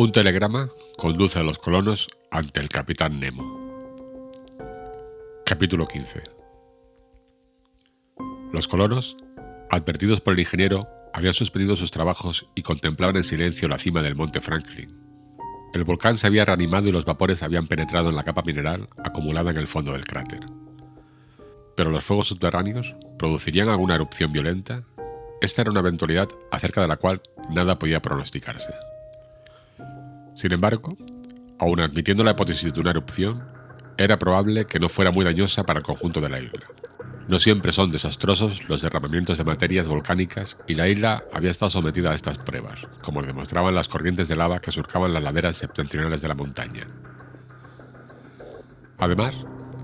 Un telegrama conduce a los colonos ante el capitán Nemo. Capítulo 15 Los colonos, advertidos por el ingeniero, habían suspendido sus trabajos y contemplaban en silencio la cima del monte Franklin. El volcán se había reanimado y los vapores habían penetrado en la capa mineral acumulada en el fondo del cráter. Pero los fuegos subterráneos producirían alguna erupción violenta. Esta era una eventualidad acerca de la cual nada podía pronosticarse. Sin embargo, aun admitiendo la hipótesis de una erupción, era probable que no fuera muy dañosa para el conjunto de la isla. No siempre son desastrosos los derramamientos de materias volcánicas y la isla había estado sometida a estas pruebas, como demostraban las corrientes de lava que surcaban las laderas septentrionales de la montaña. Además,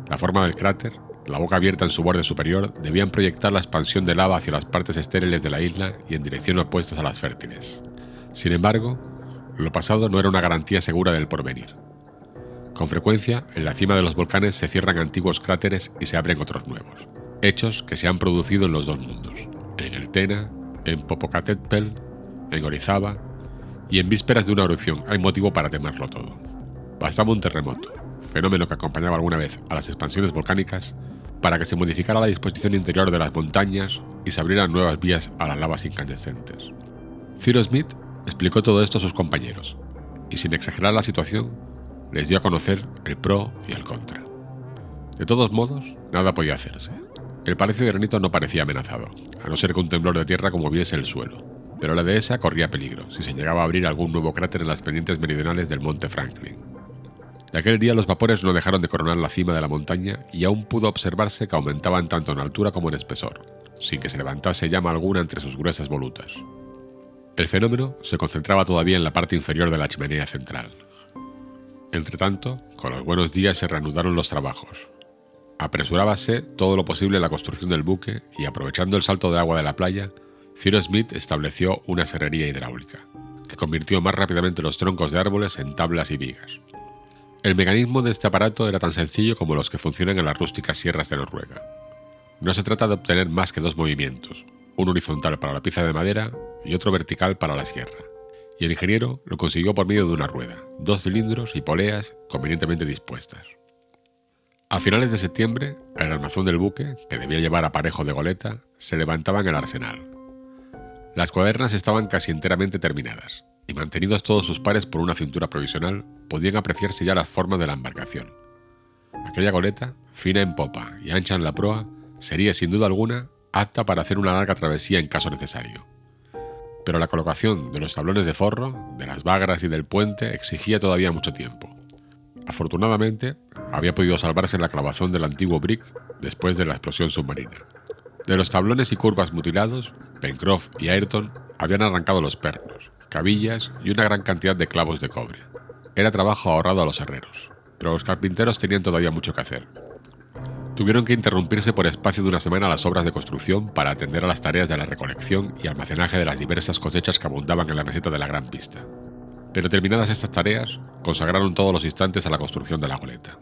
la forma del cráter, la boca abierta en su borde superior, debían proyectar la expansión de lava hacia las partes estériles de la isla y en dirección opuestas a las fértiles. Sin embargo, lo pasado no era una garantía segura del porvenir. Con frecuencia, en la cima de los volcanes se cierran antiguos cráteres y se abren otros nuevos, hechos que se han producido en los dos mundos, en el Tena, en Popocatépetl, en Orizaba, y en vísperas de una erupción hay motivo para temerlo todo. Bastaba un terremoto, fenómeno que acompañaba alguna vez a las expansiones volcánicas, para que se modificara la disposición interior de las montañas y se abrieran nuevas vías a las lavas incandescentes. Cyrus Smith explicó todo esto a sus compañeros, y sin exagerar la situación, les dio a conocer el pro y el contra. De todos modos, nada podía hacerse. El palacio de granito no parecía amenazado, a no ser que un temblor de tierra conmoviese el suelo, pero la dehesa corría peligro si se llegaba a abrir algún nuevo cráter en las pendientes meridionales del monte Franklin. De aquel día los vapores no dejaron de coronar la cima de la montaña y aún pudo observarse que aumentaban tanto en altura como en espesor, sin que se levantase llama alguna entre sus gruesas volutas. El fenómeno se concentraba todavía en la parte inferior de la chimenea central. Entretanto, con los buenos días se reanudaron los trabajos. Apresurábase todo lo posible la construcción del buque y aprovechando el salto de agua de la playa, Cyrus Smith estableció una serrería hidráulica, que convirtió más rápidamente los troncos de árboles en tablas y vigas. El mecanismo de este aparato era tan sencillo como los que funcionan en las rústicas sierras de Noruega. No se trata de obtener más que dos movimientos, un horizontal para la pieza de madera y otro vertical para la sierra. Y el ingeniero lo consiguió por medio de una rueda, dos cilindros y poleas convenientemente dispuestas. A finales de septiembre, el armazón del buque, que debía llevar aparejo de goleta, se levantaba en el arsenal. Las cuadernas estaban casi enteramente terminadas, y mantenidos todos sus pares por una cintura provisional, podían apreciarse ya las formas de la embarcación. Aquella goleta, fina en popa y ancha en la proa, sería sin duda alguna apta para hacer una larga travesía en caso necesario. Pero la colocación de los tablones de forro, de las bagras y del puente exigía todavía mucho tiempo. Afortunadamente, había podido salvarse la clavazón del antiguo brick después de la explosión submarina. De los tablones y curvas mutilados, Pencroff y Ayrton habían arrancado los pernos, cabillas y una gran cantidad de clavos de cobre. Era trabajo ahorrado a los herreros, pero los carpinteros tenían todavía mucho que hacer. Tuvieron que interrumpirse por espacio de una semana las obras de construcción para atender a las tareas de la recolección y almacenaje de las diversas cosechas que abundaban en la meseta de la gran pista. Pero terminadas estas tareas, consagraron todos los instantes a la construcción de la goleta.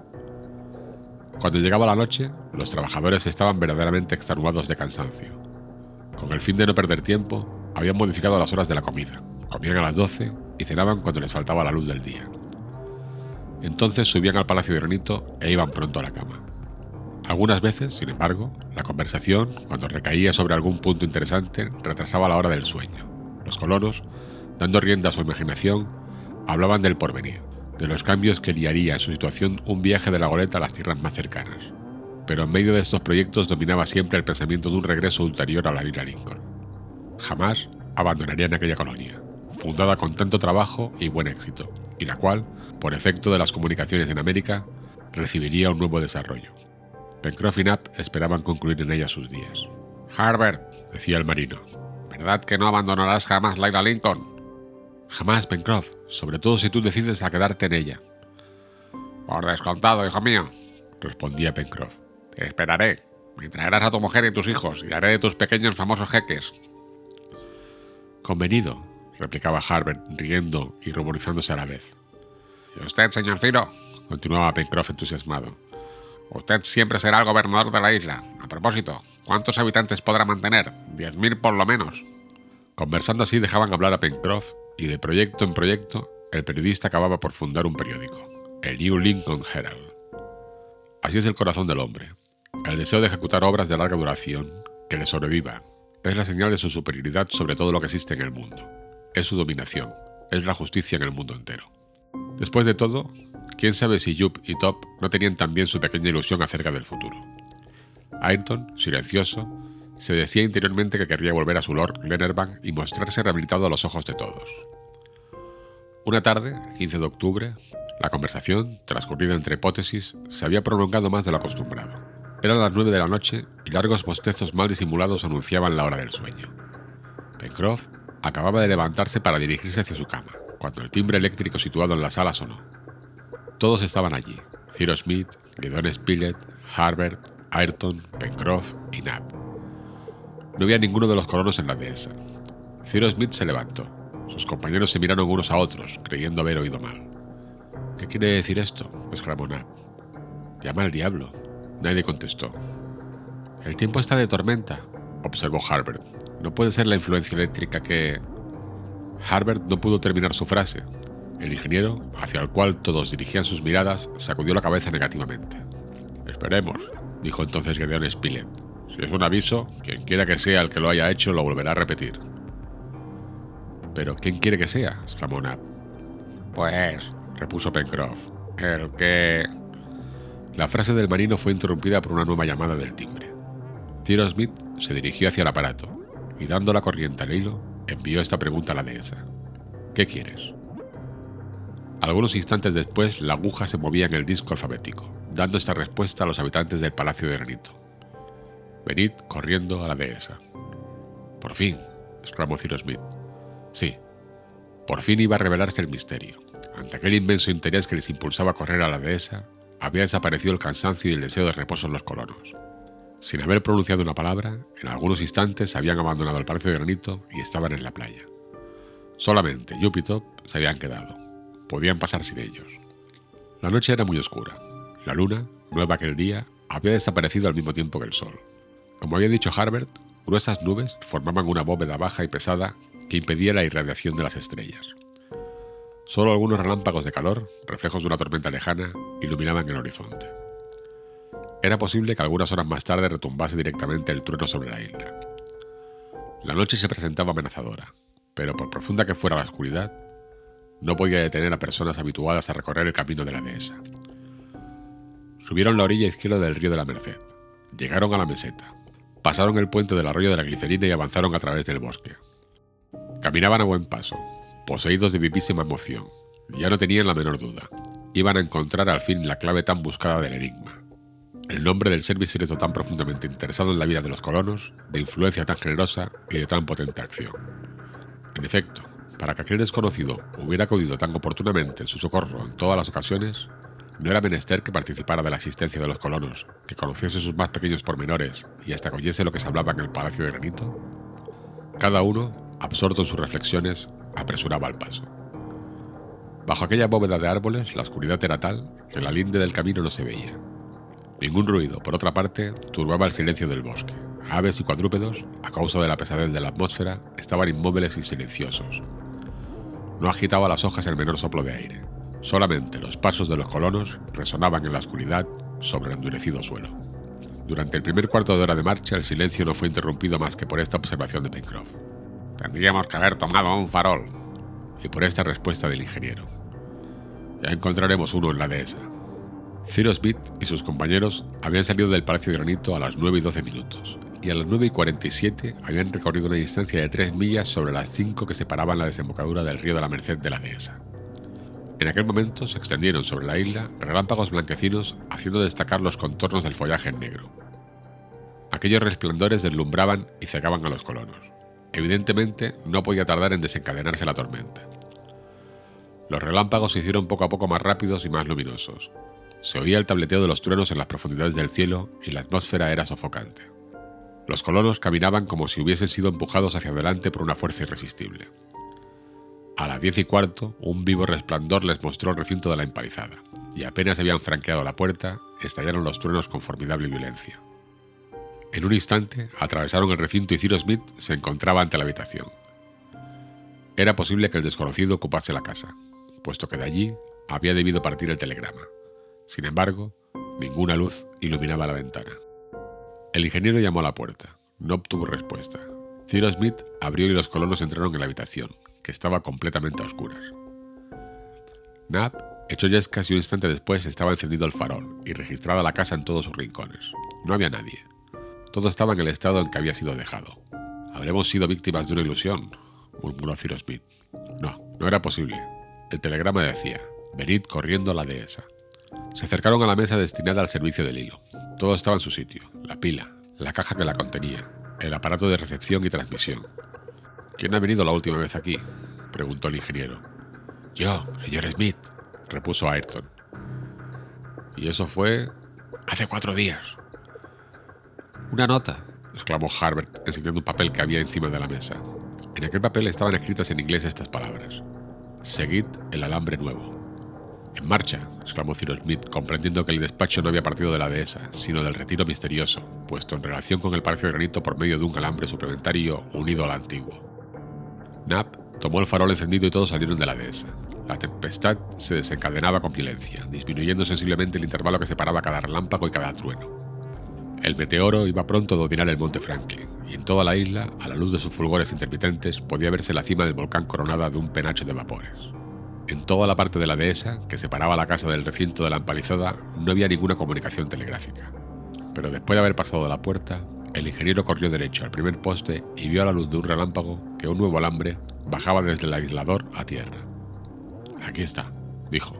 Cuando llegaba la noche, los trabajadores estaban verdaderamente extenuados de cansancio. Con el fin de no perder tiempo, habían modificado las horas de la comida. Comían a las 12 y cenaban cuando les faltaba la luz del día. Entonces subían al Palacio de Granito e iban pronto a la cama. Algunas veces, sin embargo, la conversación, cuando recaía sobre algún punto interesante, retrasaba la hora del sueño. Los colonos, dando rienda a su imaginación, hablaban del porvenir, de los cambios que liaría en su situación un viaje de la goleta a las tierras más cercanas. Pero en medio de estos proyectos dominaba siempre el pensamiento de un regreso ulterior a la isla Lincoln. Jamás abandonarían aquella colonia, fundada con tanto trabajo y buen éxito, y la cual, por efecto de las comunicaciones en América, recibiría un nuevo desarrollo. Pencroff y Knapp esperaban concluir en ella sus días. Harbert, decía el marino, ¿verdad que no abandonarás jamás la isla Lincoln? Jamás, Pencroff, sobre todo si tú decides a quedarte en ella. Por descontado, hijo mío, respondía Pencroff. Te esperaré. Me traerás a tu mujer y tus hijos y haré de tus pequeños famosos jeques. Convenido, replicaba Harbert, riendo y ruborizándose a la vez. ¿Y usted, señor Ciro? continuaba Pencroff entusiasmado. Usted siempre será el gobernador de la isla. A propósito, ¿cuántos habitantes podrá mantener? Diez mil por lo menos. Conversando así dejaban hablar a Pencroff y de proyecto en proyecto el periodista acababa por fundar un periódico, el New Lincoln Herald. Así es el corazón del hombre, el deseo de ejecutar obras de larga duración, que le sobreviva, es la señal de su superioridad sobre todo lo que existe en el mundo. Es su dominación, es la justicia en el mundo entero. Después de todo, quién sabe si Jupp y Top no tenían también su pequeña ilusión acerca del futuro. Ayrton, silencioso, se decía interiormente que querría volver a su Lord Glenarvan y mostrarse rehabilitado a los ojos de todos. Una tarde, el 15 de octubre, la conversación, transcurrida entre hipótesis, se había prolongado más de lo acostumbrado. Eran las nueve de la noche y largos bostezos mal disimulados anunciaban la hora del sueño. Pencroff acababa de levantarse para dirigirse hacia su cama, cuando el timbre eléctrico situado en la sala sonó. Todos estaban allí, Cyrus Smith, Gideon Spilett, Harbert, Ayrton, Pencroff y Nab. No había ninguno de los colonos en la dehesa. Cyrus Smith se levantó. Sus compañeros se miraron unos a otros, creyendo haber oído mal. ¿Qué quiere decir esto? exclamó Nab. Llama al diablo. Nadie contestó. El tiempo está de tormenta, observó Harbert. No puede ser la influencia eléctrica que... Harbert no pudo terminar su frase. El ingeniero, hacia el cual todos dirigían sus miradas, sacudió la cabeza negativamente. Esperemos, dijo entonces Gedeon Spilett. Si es un aviso, quien quiera que sea el que lo haya hecho lo volverá a repetir. Pero ¿quién quiere que sea? exclamó Nab. Pues, repuso Pencroff, el que... La frase del marino fue interrumpida por una nueva llamada del timbre. Cyrus Smith se dirigió hacia el aparato y dando la corriente al hilo, envió esta pregunta a la dehesa. ¿Qué quieres? Algunos instantes después, la aguja se movía en el disco alfabético, dando esta respuesta a los habitantes del Palacio de Granito. Venid corriendo a la dehesa. Por fin, exclamó Cyrus Smith. Sí, por fin iba a revelarse el misterio. Ante aquel inmenso interés que les impulsaba a correr a la dehesa, había desaparecido el cansancio y el deseo de reposo en los colonos. Sin haber pronunciado una palabra, en algunos instantes habían abandonado el Palacio de Granito y estaban en la playa. Solamente Júpiter se habían quedado. Podían pasar sin ellos. La noche era muy oscura. La luna, nueva aquel día, había desaparecido al mismo tiempo que el sol. Como había dicho Harbert, gruesas nubes formaban una bóveda baja y pesada que impedía la irradiación de las estrellas. Solo algunos relámpagos de calor, reflejos de una tormenta lejana, iluminaban el horizonte. Era posible que algunas horas más tarde retumbase directamente el trueno sobre la isla. La noche se presentaba amenazadora, pero por profunda que fuera la oscuridad, no podía detener a personas habituadas a recorrer el camino de la dehesa. Subieron la orilla izquierda del río de la Merced, llegaron a la meseta, pasaron el puente del arroyo de la glicerina y avanzaron a través del bosque. Caminaban a buen paso, poseídos de vivísima emoción. Ya no tenían la menor duda. Iban a encontrar al fin la clave tan buscada del enigma. El nombre del ser misterioso tan profundamente interesado en la vida de los colonos, de influencia tan generosa y de tan potente acción. En efecto, para que aquel desconocido hubiera acudido tan oportunamente en su socorro en todas las ocasiones, no era menester que participara de la existencia de los colonos, que conociese sus más pequeños pormenores y hasta que oyese lo que se hablaba en el Palacio de Granito. Cada uno, absorto en sus reflexiones, apresuraba el paso. Bajo aquella bóveda de árboles, la oscuridad era tal que la linde del camino no se veía. Ningún ruido, por otra parte, turbaba el silencio del bosque. Aves y cuadrúpedos, a causa de la pesadez de la atmósfera, estaban inmóviles y silenciosos. No agitaba las hojas el menor soplo de aire. Solamente los pasos de los colonos resonaban en la oscuridad sobre el endurecido suelo. Durante el primer cuarto de hora de marcha, el silencio no fue interrumpido más que por esta observación de Pencroff. Tendríamos que haber tomado un farol. Y por esta respuesta del ingeniero. Ya encontraremos uno en la dehesa. Cyrus Smith y sus compañeros habían salido del Palacio de Granito a las 9 y 12 minutos, y a las 9 y 47 habían recorrido una distancia de 3 millas sobre las 5 que separaban la desembocadura del río de la Merced de la dehesa. En aquel momento se extendieron sobre la isla relámpagos blanquecinos haciendo destacar los contornos del follaje en negro. Aquellos resplandores deslumbraban y cegaban a los colonos. Evidentemente, no podía tardar en desencadenarse la tormenta. Los relámpagos se hicieron poco a poco más rápidos y más luminosos. Se oía el tableteo de los truenos en las profundidades del cielo y la atmósfera era sofocante. Los colonos caminaban como si hubiesen sido empujados hacia adelante por una fuerza irresistible. A las diez y cuarto, un vivo resplandor les mostró el recinto de la empalizada, y apenas habían franqueado la puerta, estallaron los truenos con formidable violencia. En un instante, atravesaron el recinto y Cyrus Smith se encontraba ante la habitación. Era posible que el desconocido ocupase la casa. puesto que de allí había debido partir el telegrama. Sin embargo, ninguna luz iluminaba la ventana. El ingeniero llamó a la puerta. No obtuvo respuesta. Cyrus Smith abrió y los colonos entraron en la habitación, que estaba completamente a oscuras. Knapp echó yescas y un instante después estaba encendido el farol y registrada la casa en todos sus rincones. No había nadie. Todo estaba en el estado en que había sido dejado. Habremos sido víctimas de una ilusión, murmuró Cyrus Smith. No, no era posible. El telegrama decía, venid corriendo a la dehesa. Se acercaron a la mesa destinada al servicio del hilo. Todo estaba en su sitio, la pila, la caja que la contenía, el aparato de recepción y transmisión. ¿Quién ha venido la última vez aquí? preguntó el ingeniero. Yo, señor Smith, repuso Ayrton. Y eso fue... Hace cuatro días. Una nota, exclamó Harbert, enseñando un papel que había encima de la mesa. En aquel papel estaban escritas en inglés estas palabras. Seguid el alambre nuevo. En marcha, exclamó Cyrus Smith, comprendiendo que el despacho no había partido de la dehesa, sino del retiro misterioso, puesto en relación con el palacio de granito por medio de un alambre suplementario unido al antiguo. Knapp tomó el farol encendido y todos salieron de la dehesa. La tempestad se desencadenaba con violencia, disminuyendo sensiblemente el intervalo que separaba cada relámpago y cada trueno. El meteoro iba pronto a dominar el monte Franklin, y en toda la isla, a la luz de sus fulgores intermitentes, podía verse la cima del volcán coronada de un penacho de vapores. En toda la parte de la dehesa, que separaba la casa del recinto de la empalizada, no había ninguna comunicación telegráfica. Pero después de haber pasado la puerta, el ingeniero corrió derecho al primer poste y vio a la luz de un relámpago que un nuevo alambre bajaba desde el aislador a tierra. Aquí está, dijo.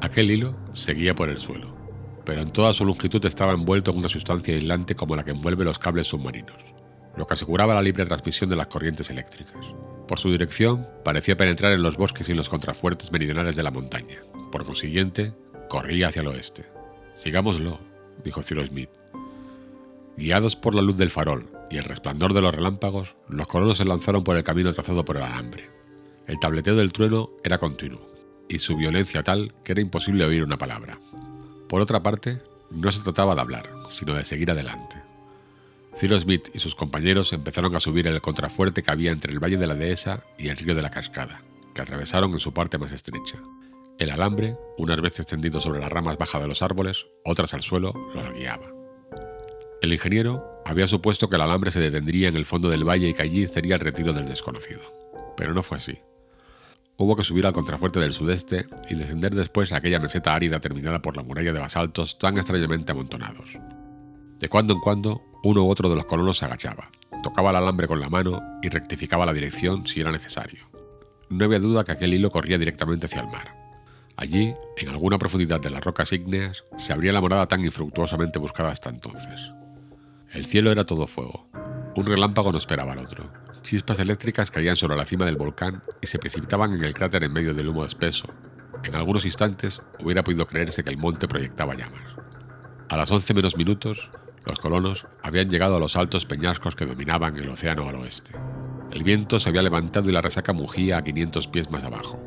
Aquel hilo seguía por el suelo, pero en toda su longitud estaba envuelto en una sustancia aislante como la que envuelve los cables submarinos, lo que aseguraba la libre transmisión de las corrientes eléctricas. Por su dirección, parecía penetrar en los bosques y los contrafuertes meridionales de la montaña. Por consiguiente, corría hacia el oeste. Sigámoslo, dijo Cyrus Smith. Guiados por la luz del farol y el resplandor de los relámpagos, los colonos se lanzaron por el camino trazado por el alambre. El tableteo del trueno era continuo, y su violencia tal que era imposible oír una palabra. Por otra parte, no se trataba de hablar, sino de seguir adelante. Cyrus Smith y sus compañeros empezaron a subir el contrafuerte que había entre el valle de la dehesa y el río de la cascada, que atravesaron en su parte más estrecha. El alambre, unas veces tendido sobre las ramas bajas de los árboles, otras al suelo, los guiaba. El ingeniero había supuesto que el alambre se detendría en el fondo del valle y que allí estaría el retiro del desconocido. Pero no fue así. Hubo que subir al contrafuerte del sudeste y descender después a aquella meseta árida terminada por la muralla de basaltos tan extrañamente amontonados. De cuando en cuando, uno u otro de los colonos se agachaba, tocaba el alambre con la mano y rectificaba la dirección si era necesario. No había duda que aquel hilo corría directamente hacia el mar. Allí, en alguna profundidad de las rocas ígneas, se abría la morada tan infructuosamente buscada hasta entonces. El cielo era todo fuego. Un relámpago no esperaba al otro. Chispas eléctricas caían sobre la cima del volcán y se precipitaban en el cráter en medio del humo espeso. En algunos instantes hubiera podido creerse que el monte proyectaba llamas. A las 11 menos minutos, los colonos habían llegado a los altos peñascos que dominaban el océano al oeste. El viento se había levantado y la resaca mugía a 500 pies más abajo.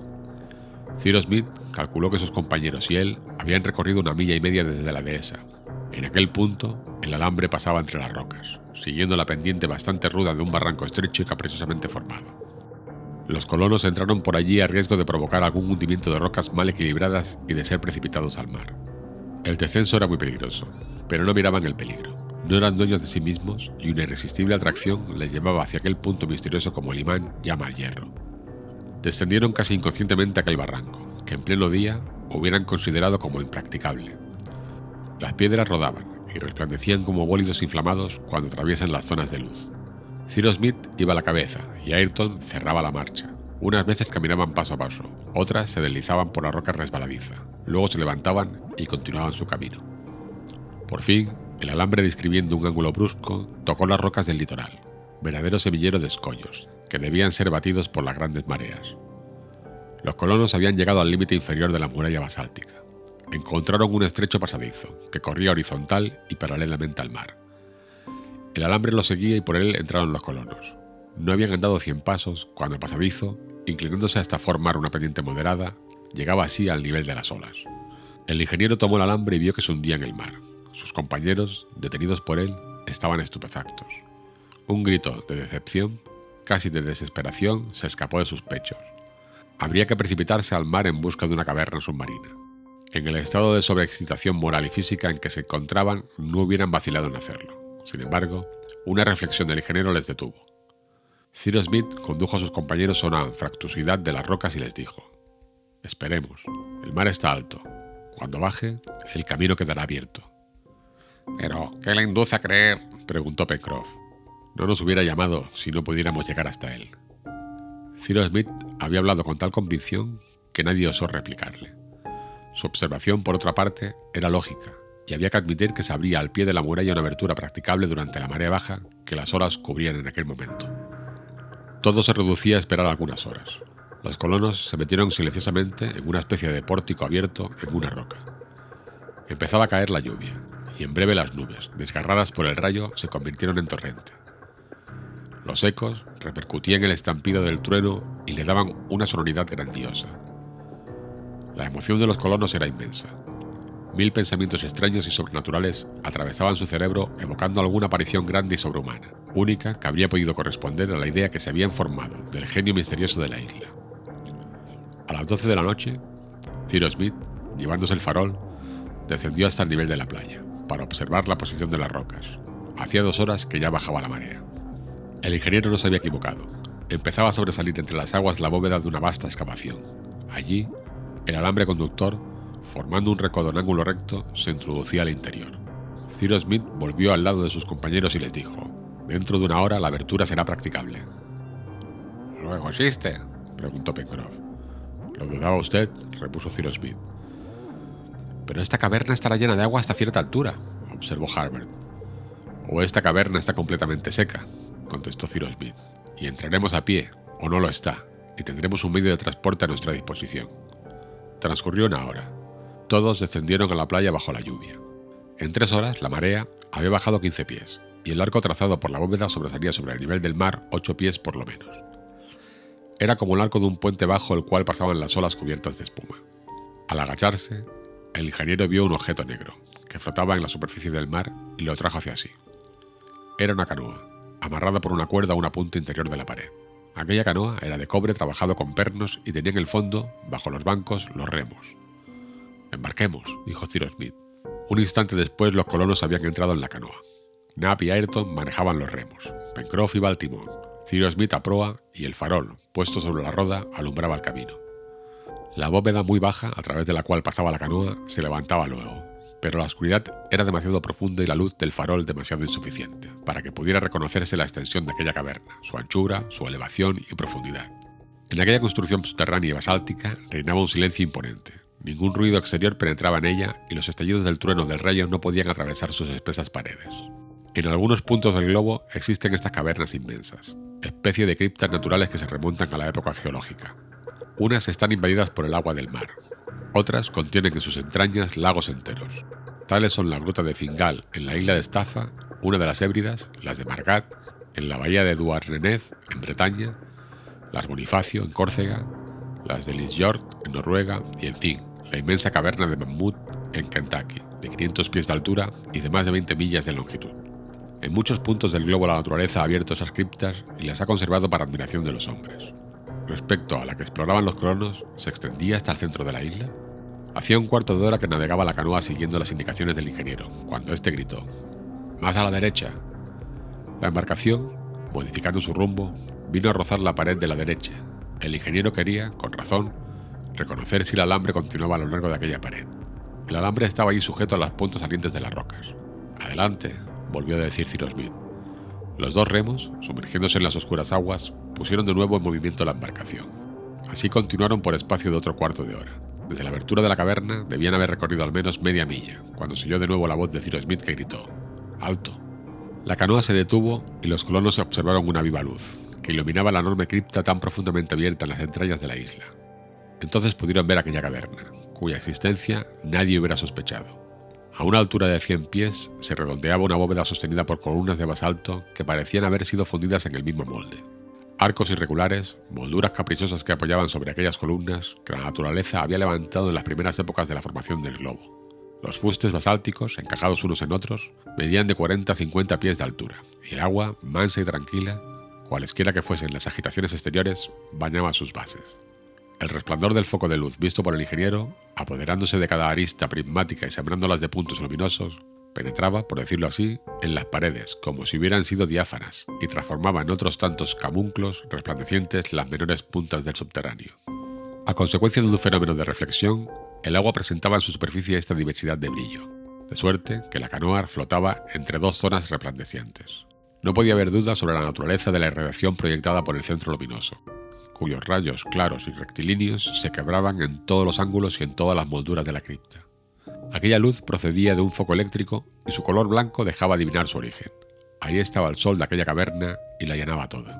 Cyrus Smith calculó que sus compañeros y él habían recorrido una milla y media desde la dehesa. En aquel punto, el alambre pasaba entre las rocas, siguiendo la pendiente bastante ruda de un barranco estrecho y caprichosamente formado. Los colonos entraron por allí a riesgo de provocar algún hundimiento de rocas mal equilibradas y de ser precipitados al mar. El descenso era muy peligroso, pero no miraban el peligro. No eran dueños de sí mismos y una irresistible atracción les llevaba hacia aquel punto misterioso como el imán llama al hierro. Descendieron casi inconscientemente aquel barranco, que en pleno día hubieran considerado como impracticable. Las piedras rodaban y resplandecían como bólidos inflamados cuando atraviesan las zonas de luz. Cyrus Smith iba a la cabeza y Ayrton cerraba la marcha. Unas veces caminaban paso a paso, otras se deslizaban por la roca resbaladiza, luego se levantaban y continuaban su camino. Por fin, el alambre describiendo un ángulo brusco tocó las rocas del litoral, verdadero semillero de escollos, que debían ser batidos por las grandes mareas. Los colonos habían llegado al límite inferior de la muralla basáltica. Encontraron un estrecho pasadizo, que corría horizontal y paralelamente al mar. El alambre lo seguía y por él entraron los colonos. No habían andado cien pasos cuando el pasadizo, inclinándose hasta formar una pendiente moderada, llegaba así al nivel de las olas. El ingeniero tomó el alambre y vio que se hundía en el mar. Sus compañeros, detenidos por él, estaban estupefactos. Un grito de decepción, casi de desesperación, se escapó de sus pechos. habría que precipitarse al mar en busca de una caverna submarina. En el estado de sobreexcitación moral y física en que se encontraban, no hubieran vacilado en hacerlo. Sin embargo, una reflexión del ingeniero les detuvo. Cyrus Smith condujo a sus compañeros a una fractuosidad de las rocas y les dijo: Esperemos, el mar está alto. Cuando baje, el camino quedará abierto. ¿Pero qué le induce a creer? preguntó Pencroff. No nos hubiera llamado si no pudiéramos llegar hasta él. Cyrus Smith había hablado con tal convicción que nadie osó replicarle. Su observación, por otra parte, era lógica, y había que admitir que se abría al pie de la muralla una abertura practicable durante la marea baja que las olas cubrían en aquel momento. Todo se reducía a esperar algunas horas. Los colonos se metieron silenciosamente en una especie de pórtico abierto en una roca. Empezaba a caer la lluvia, y en breve las nubes, desgarradas por el rayo, se convirtieron en torrente. Los ecos repercutían el estampido del trueno y le daban una sonoridad grandiosa. La emoción de los colonos era inmensa. Mil pensamientos extraños y sobrenaturales atravesaban su cerebro evocando alguna aparición grande y sobrehumana, única que habría podido corresponder a la idea que se habían formado del genio misterioso de la isla. A las 12 de la noche, Cyrus Smith, llevándose el farol, descendió hasta el nivel de la playa para observar la posición de las rocas. Hacía dos horas que ya bajaba la marea. El ingeniero no se había equivocado. Empezaba a sobresalir entre las aguas la bóveda de una vasta excavación. Allí, el alambre conductor, formando un recodo en ángulo recto, se introducía al interior. Cyrus Smith volvió al lado de sus compañeros y les dijo, dentro de una hora la abertura será practicable. ¿Luego existe? preguntó Pencroff. ¿Lo dudaba usted? repuso Cyrus Smith. Pero esta caverna estará llena de agua hasta cierta altura, observó Harbert. O esta caverna está completamente seca, contestó Cyrus Smith, y entraremos a pie, o no lo está, y tendremos un medio de transporte a nuestra disposición. Transcurrió una hora. Todos descendieron a la playa bajo la lluvia. En tres horas, la marea había bajado 15 pies, y el arco trazado por la bóveda sobresalía sobre el nivel del mar 8 pies por lo menos. Era como el arco de un puente bajo el cual pasaban las olas cubiertas de espuma. Al agacharse, el ingeniero vio un objeto negro, que flotaba en la superficie del mar y lo trajo hacia sí. Era una canoa, amarrada por una cuerda a una punta interior de la pared. Aquella canoa era de cobre trabajado con pernos y tenía en el fondo, bajo los bancos, los remos. Embarquemos, dijo Cyrus Smith. Un instante después los colonos habían entrado en la canoa. Knapp y Ayrton manejaban los remos. Pencroff iba al timón. Cyrus Smith a proa y el farol, puesto sobre la roda, alumbraba el camino. La bóveda muy baja, a través de la cual pasaba la canoa, se levantaba luego, pero la oscuridad era demasiado profunda y la luz del farol demasiado insuficiente para que pudiera reconocerse la extensión de aquella caverna, su anchura, su elevación y profundidad. En aquella construcción subterránea y basáltica reinaba un silencio imponente. Ningún ruido exterior penetraba en ella y los estallidos del trueno del rayo no podían atravesar sus espesas paredes. En algunos puntos del globo existen estas cavernas inmensas, especie de criptas naturales que se remontan a la época geológica, unas están invadidas por el agua del mar, otras contienen en sus entrañas lagos enteros. Tales son la gruta de Fingal en la isla de Estafa, una de las Hébridas, las de Margat, en la bahía de Douarnenez, en Bretaña, las Bonifacio, en Córcega, las de Lisjord, en Noruega, y en fin, la inmensa caverna de Mammoth, en Kentucky, de 500 pies de altura y de más de 20 millas de longitud. En muchos puntos del globo la naturaleza ha abierto esas criptas y las ha conservado para admiración de los hombres respecto a la que exploraban los colonos, se extendía hasta el centro de la isla? Hacía un cuarto de hora que navegaba la canoa siguiendo las indicaciones del ingeniero, cuando éste gritó, Más a la derecha. La embarcación, modificando su rumbo, vino a rozar la pared de la derecha. El ingeniero quería, con razón, reconocer si el alambre continuaba a lo largo de aquella pared. El alambre estaba ahí sujeto a las puntas salientes de las rocas. Adelante, volvió a decir Cyrus Smith. Los dos remos, sumergiéndose en las oscuras aguas, pusieron de nuevo en movimiento la embarcación. Así continuaron por espacio de otro cuarto de hora. Desde la abertura de la caverna debían haber recorrido al menos media milla, cuando se oyó de nuevo la voz de Cyrus Smith que gritó: ¡Alto! La canoa se detuvo y los colonos observaron una viva luz, que iluminaba la enorme cripta tan profundamente abierta en las entrañas de la isla. Entonces pudieron ver aquella caverna, cuya existencia nadie hubiera sospechado. A una altura de 100 pies se redondeaba una bóveda sostenida por columnas de basalto que parecían haber sido fundidas en el mismo molde. Arcos irregulares, molduras caprichosas que apoyaban sobre aquellas columnas que la naturaleza había levantado en las primeras épocas de la formación del globo. Los fustes basálticos, encajados unos en otros, medían de 40 a 50 pies de altura, y el agua, mansa y tranquila, cualesquiera que fuesen las agitaciones exteriores, bañaba sus bases. El resplandor del foco de luz visto por el ingeniero, apoderándose de cada arista prismática y sembrándolas de puntos luminosos, penetraba, por decirlo así, en las paredes, como si hubieran sido diáfanas, y transformaba en otros tantos camunclos resplandecientes las menores puntas del subterráneo. A consecuencia de un fenómeno de reflexión, el agua presentaba en su superficie esta diversidad de brillo, de suerte que la canoa flotaba entre dos zonas resplandecientes. No podía haber duda sobre la naturaleza de la irradiación proyectada por el centro luminoso, cuyos rayos claros y rectilíneos se quebraban en todos los ángulos y en todas las molduras de la cripta. Aquella luz procedía de un foco eléctrico y su color blanco dejaba adivinar su origen. Ahí estaba el sol de aquella caverna y la llenaba toda.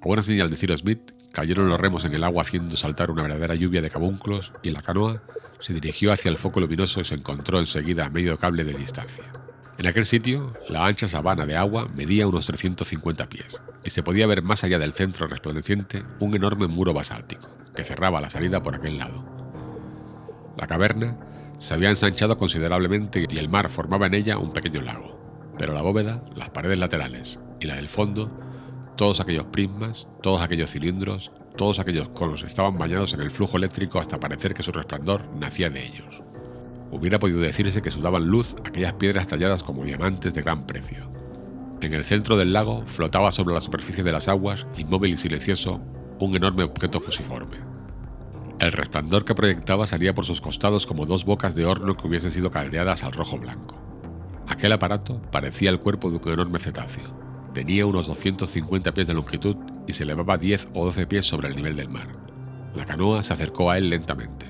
A buena señal de Ciro Smith, cayeron los remos en el agua haciendo saltar una verdadera lluvia de cabunclos y la canoa se dirigió hacia el foco luminoso y se encontró enseguida a medio cable de distancia. En aquel sitio, la ancha sabana de agua medía unos 350 pies, y se podía ver más allá del centro resplandeciente un enorme muro basáltico, que cerraba la salida por aquel lado. La caverna se había ensanchado considerablemente y el mar formaba en ella un pequeño lago, pero la bóveda, las paredes laterales y la del fondo, todos aquellos prismas, todos aquellos cilindros, todos aquellos conos estaban bañados en el flujo eléctrico hasta parecer que su resplandor nacía de ellos. Hubiera podido decirse que sudaban luz aquellas piedras talladas como diamantes de gran precio. En el centro del lago flotaba sobre la superficie de las aguas, inmóvil y silencioso, un enorme objeto fusiforme. El resplandor que proyectaba salía por sus costados como dos bocas de horno que hubiesen sido caldeadas al rojo blanco. Aquel aparato parecía el cuerpo de un enorme cetáceo. Tenía unos 250 pies de longitud y se elevaba 10 o 12 pies sobre el nivel del mar. La canoa se acercó a él lentamente.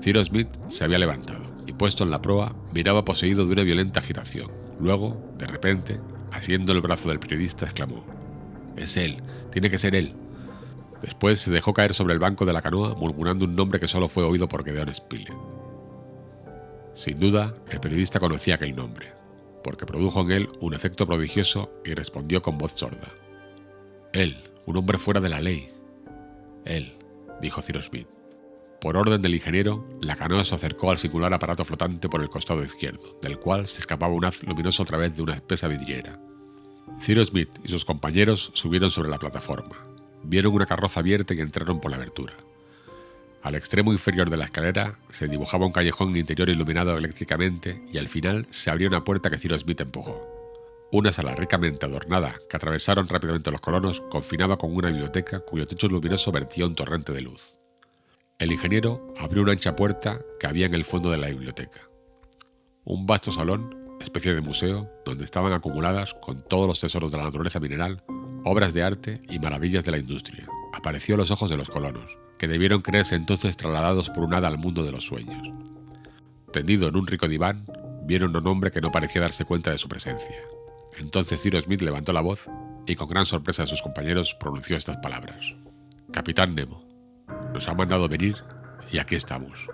Cyrus Smith se había levantado y, puesto en la proa, miraba poseído de una violenta agitación. Luego, de repente, asiendo el brazo del periodista, exclamó: Es él, tiene que ser él. Después se dejó caer sobre el banco de la canoa, murmurando un nombre que solo fue oído por Gedeon Spilett. Sin duda, el periodista conocía aquel nombre, porque produjo en él un efecto prodigioso y respondió con voz sorda: Él, un hombre fuera de la ley. Él, dijo Cyrus Smith. Por orden del ingeniero, la canoa se acercó al singular aparato flotante por el costado izquierdo, del cual se escapaba un haz luminoso a través de una espesa vidriera. Cyrus Smith y sus compañeros subieron sobre la plataforma. Vieron una carroza abierta y entraron por la abertura. Al extremo inferior de la escalera se dibujaba un callejón interior iluminado eléctricamente y al final se abrió una puerta que Cyrus Smith empujó. Una sala ricamente adornada que atravesaron rápidamente los colonos confinaba con una biblioteca cuyo techo luminoso vertía un torrente de luz. El ingeniero abrió una ancha puerta que había en el fondo de la biblioteca. Un vasto salón, especie de museo, donde estaban acumuladas, con todos los tesoros de la naturaleza mineral, obras de arte y maravillas de la industria, apareció a los ojos de los colonos, que debieron creerse entonces trasladados por un hada al mundo de los sueños. Tendido en un rico diván, vieron un hombre que no parecía darse cuenta de su presencia. Entonces Cyrus Smith levantó la voz y con gran sorpresa de sus compañeros pronunció estas palabras. Capitán Nemo. Nos ha mandado venir y aquí estamos.